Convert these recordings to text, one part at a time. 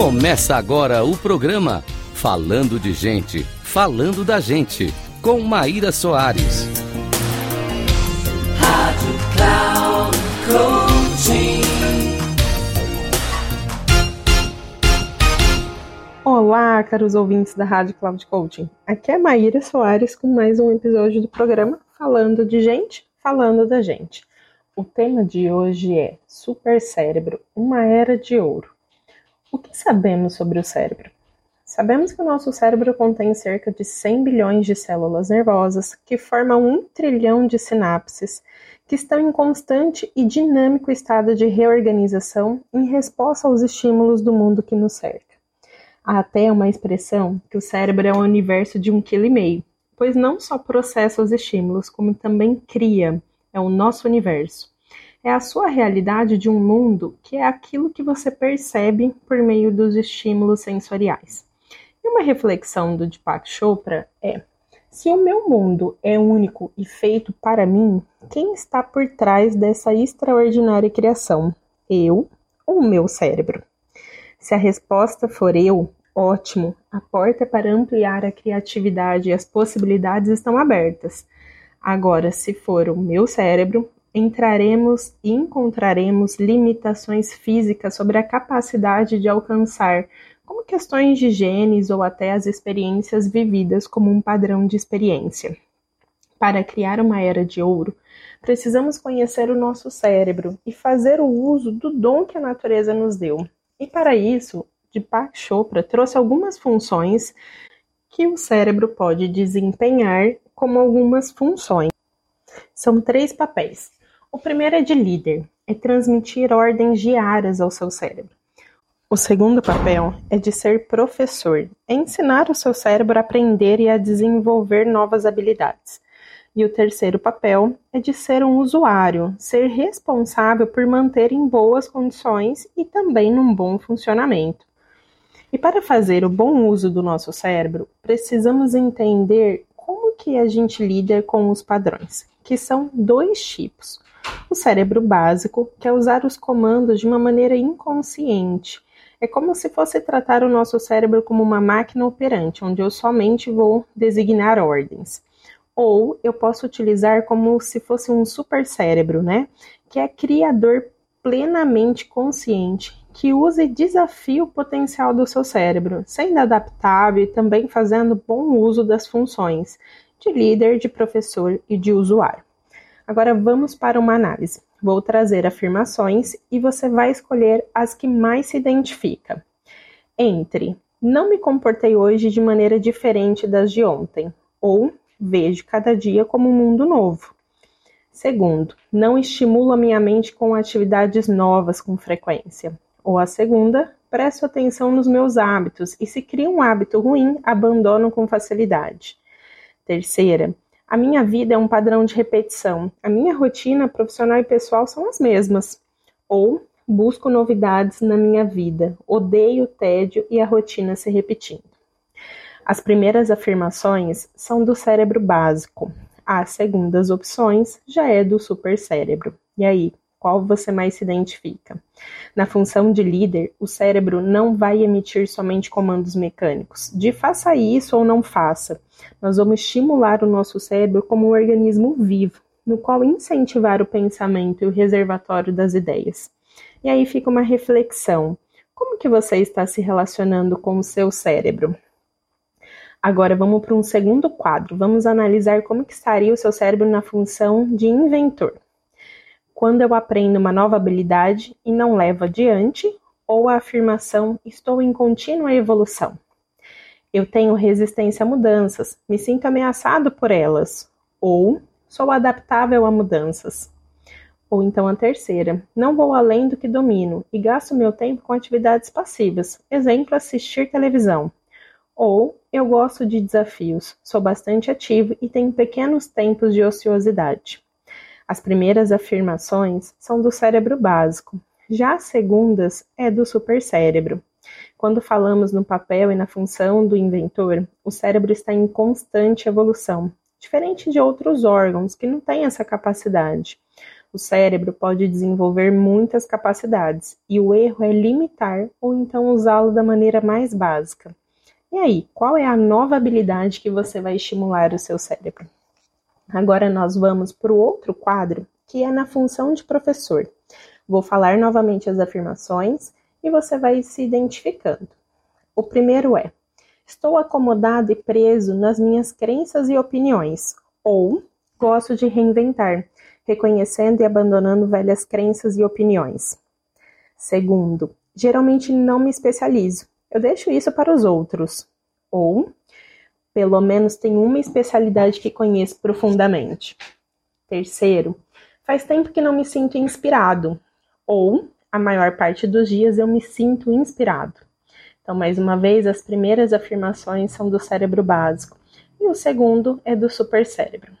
Começa agora o programa Falando de Gente, Falando da Gente, com Maíra Soares. Rádio Cloud Coaching. Olá, caros ouvintes da Rádio Cloud Coaching. Aqui é Maíra Soares com mais um episódio do programa Falando de Gente, Falando da Gente. O tema de hoje é Supercérebro, uma era de ouro. O que sabemos sobre o cérebro? Sabemos que o nosso cérebro contém cerca de 100 bilhões de células nervosas, que formam um trilhão de sinapses, que estão em constante e dinâmico estado de reorganização em resposta aos estímulos do mundo que nos cerca. Há até uma expressão que o cérebro é um universo de um quilo e meio, pois não só processa os estímulos, como também cria, é o nosso universo é a sua realidade de um mundo que é aquilo que você percebe por meio dos estímulos sensoriais. E uma reflexão do Deepak Chopra é: se o meu mundo é único e feito para mim, quem está por trás dessa extraordinária criação? Eu ou o meu cérebro? Se a resposta for eu, ótimo, a porta para ampliar a criatividade e as possibilidades estão abertas. Agora, se for o meu cérebro, entraremos e encontraremos limitações físicas sobre a capacidade de alcançar, como questões de genes ou até as experiências vividas como um padrão de experiência. Para criar uma era de ouro, precisamos conhecer o nosso cérebro e fazer o uso do dom que a natureza nos deu. E para isso, Deepak Chopra trouxe algumas funções que o cérebro pode desempenhar como algumas funções. São três papéis: o primeiro é de líder, é transmitir ordens diárias ao seu cérebro. O segundo papel é de ser professor, é ensinar o seu cérebro a aprender e a desenvolver novas habilidades. E o terceiro papel é de ser um usuário, ser responsável por manter em boas condições e também num bom funcionamento. E para fazer o bom uso do nosso cérebro, precisamos entender como que a gente lida com os padrões, que são dois tipos. O cérebro básico quer usar os comandos de uma maneira inconsciente. É como se fosse tratar o nosso cérebro como uma máquina operante, onde eu somente vou designar ordens. Ou eu posso utilizar como se fosse um supercérebro, né? Que é criador plenamente consciente, que usa e desafia o potencial do seu cérebro, sendo adaptável e também fazendo bom uso das funções de líder, de professor e de usuário. Agora vamos para uma análise. Vou trazer afirmações e você vai escolher as que mais se identifica. Entre não me comportei hoje de maneira diferente das de ontem, ou vejo cada dia como um mundo novo. Segundo, não estimulo a minha mente com atividades novas com frequência. Ou a segunda, presto atenção nos meus hábitos e se cria um hábito ruim, abandono com facilidade. Terceira, a minha vida é um padrão de repetição. A minha rotina profissional e pessoal são as mesmas. Ou busco novidades na minha vida. Odeio o tédio e a rotina se repetindo. As primeiras afirmações são do cérebro básico. As segundas opções já é do supercérebro. E aí, qual você mais se identifica. Na função de líder, o cérebro não vai emitir somente comandos mecânicos, de faça isso ou não faça. Nós vamos estimular o nosso cérebro como um organismo vivo, no qual incentivar o pensamento e o reservatório das ideias. E aí fica uma reflexão. Como que você está se relacionando com o seu cérebro? Agora vamos para um segundo quadro. Vamos analisar como que estaria o seu cérebro na função de inventor quando eu aprendo uma nova habilidade e não levo adiante, ou a afirmação estou em contínua evolução. Eu tenho resistência a mudanças, me sinto ameaçado por elas, ou sou adaptável a mudanças. Ou então a terceira, não vou além do que domino e gasto meu tempo com atividades passivas, exemplo, assistir televisão. Ou eu gosto de desafios, sou bastante ativo e tenho pequenos tempos de ociosidade. As primeiras afirmações são do cérebro básico, já as segundas é do supercérebro. Quando falamos no papel e na função do inventor, o cérebro está em constante evolução, diferente de outros órgãos que não têm essa capacidade. O cérebro pode desenvolver muitas capacidades e o erro é limitar ou então usá-lo da maneira mais básica. E aí, qual é a nova habilidade que você vai estimular o seu cérebro? Agora nós vamos para o outro quadro, que é na função de professor. Vou falar novamente as afirmações e você vai se identificando. O primeiro é: estou acomodado e preso nas minhas crenças e opiniões, ou gosto de reinventar, reconhecendo e abandonando velhas crenças e opiniões. Segundo, geralmente não me especializo, eu deixo isso para os outros. Ou, pelo menos tenho uma especialidade que conheço profundamente. Terceiro, faz tempo que não me sinto inspirado. Ou, a maior parte dos dias eu me sinto inspirado. Então, mais uma vez, as primeiras afirmações são do cérebro básico e o segundo é do supercérebro.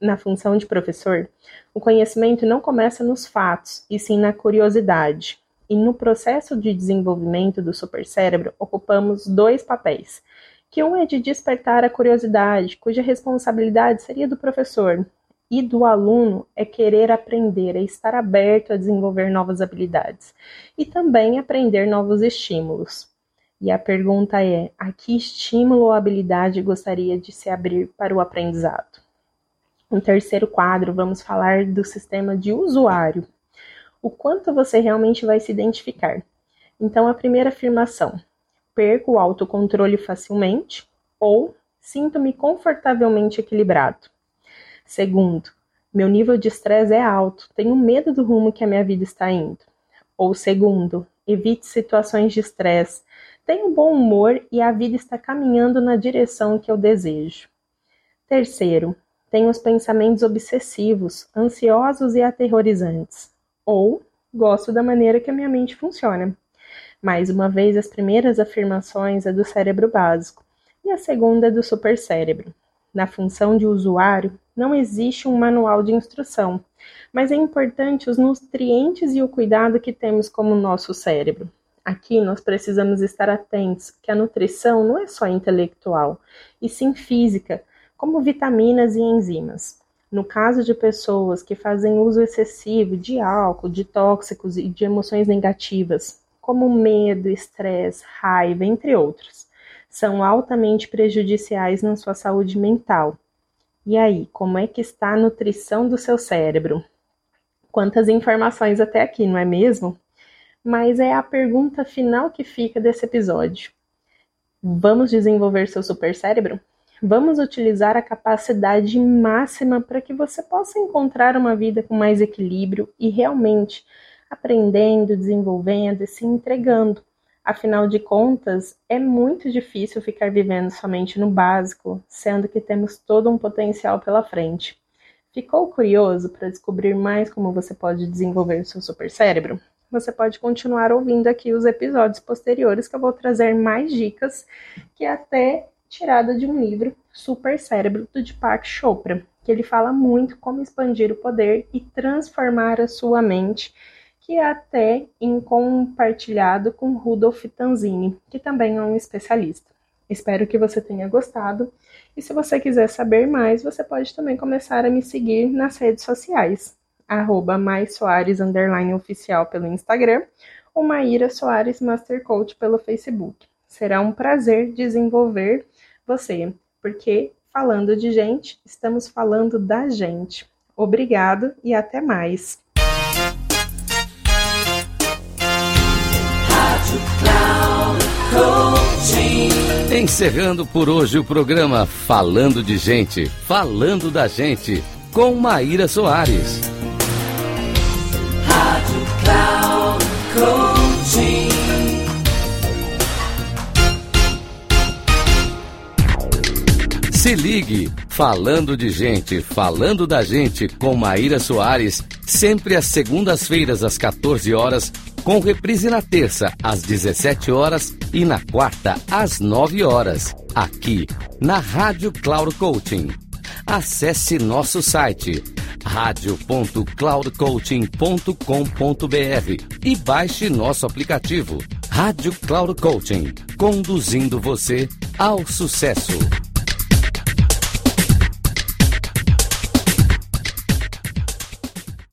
Na função de professor, o conhecimento não começa nos fatos, e sim na curiosidade. E no processo de desenvolvimento do supercérebro, ocupamos dois papéis, que um é de despertar a curiosidade, cuja responsabilidade seria do professor, e do aluno é querer aprender, é estar aberto a desenvolver novas habilidades e também aprender novos estímulos. E a pergunta é: a que estímulo ou habilidade gostaria de se abrir para o aprendizado? No terceiro quadro, vamos falar do sistema de usuário. O quanto você realmente vai se identificar. Então, a primeira afirmação: perco o autocontrole facilmente ou sinto-me confortavelmente equilibrado. Segundo, meu nível de estresse é alto, tenho medo do rumo que a minha vida está indo. Ou segundo, evite situações de estresse, tenho bom humor e a vida está caminhando na direção que eu desejo. Terceiro, tenho os pensamentos obsessivos, ansiosos e aterrorizantes. Ou gosto da maneira que a minha mente funciona. Mais uma vez, as primeiras afirmações é do cérebro básico e a segunda é do supercérebro. Na função de usuário, não existe um manual de instrução, mas é importante os nutrientes e o cuidado que temos como nosso cérebro. Aqui nós precisamos estar atentos que a nutrição não é só intelectual, e sim física, como vitaminas e enzimas. No caso de pessoas que fazem uso excessivo de álcool, de tóxicos e de emoções negativas, como medo, estresse, raiva, entre outros, são altamente prejudiciais na sua saúde mental. E aí, como é que está a nutrição do seu cérebro? Quantas informações até aqui, não é mesmo? Mas é a pergunta final que fica desse episódio. Vamos desenvolver seu supercérebro? Vamos utilizar a capacidade máxima para que você possa encontrar uma vida com mais equilíbrio e realmente aprendendo, desenvolvendo e se entregando. Afinal de contas, é muito difícil ficar vivendo somente no básico, sendo que temos todo um potencial pela frente. Ficou curioso para descobrir mais como você pode desenvolver o seu supercérebro? Você pode continuar ouvindo aqui os episódios posteriores que eu vou trazer mais dicas que até tirada de um livro, Super Cérebro, do Deepak Chopra, que ele fala muito como expandir o poder e transformar a sua mente, que é até em compartilhado com Rudolf Tanzini, que também é um especialista. Espero que você tenha gostado. E se você quiser saber mais, você pode também começar a me seguir nas redes sociais, arroba oficial pelo Instagram ou Maíra Soares Master Coach pelo Facebook. Será um prazer desenvolver você, porque falando de gente, estamos falando da gente. Obrigado e até mais. Encerrando por hoje o programa Falando de Gente, Falando da Gente, com Maíra Soares. Rádio Cloud Coaching. Se ligue, falando de gente, falando da gente com Maíra Soares, sempre às segundas-feiras às 14 horas, com reprise na terça às 17 horas e na quarta às 9 horas, aqui na Rádio Cloud Coaching. Acesse nosso site radio.cloudcoaching.com.br e baixe nosso aplicativo Rádio Cloud Coaching, conduzindo você ao sucesso.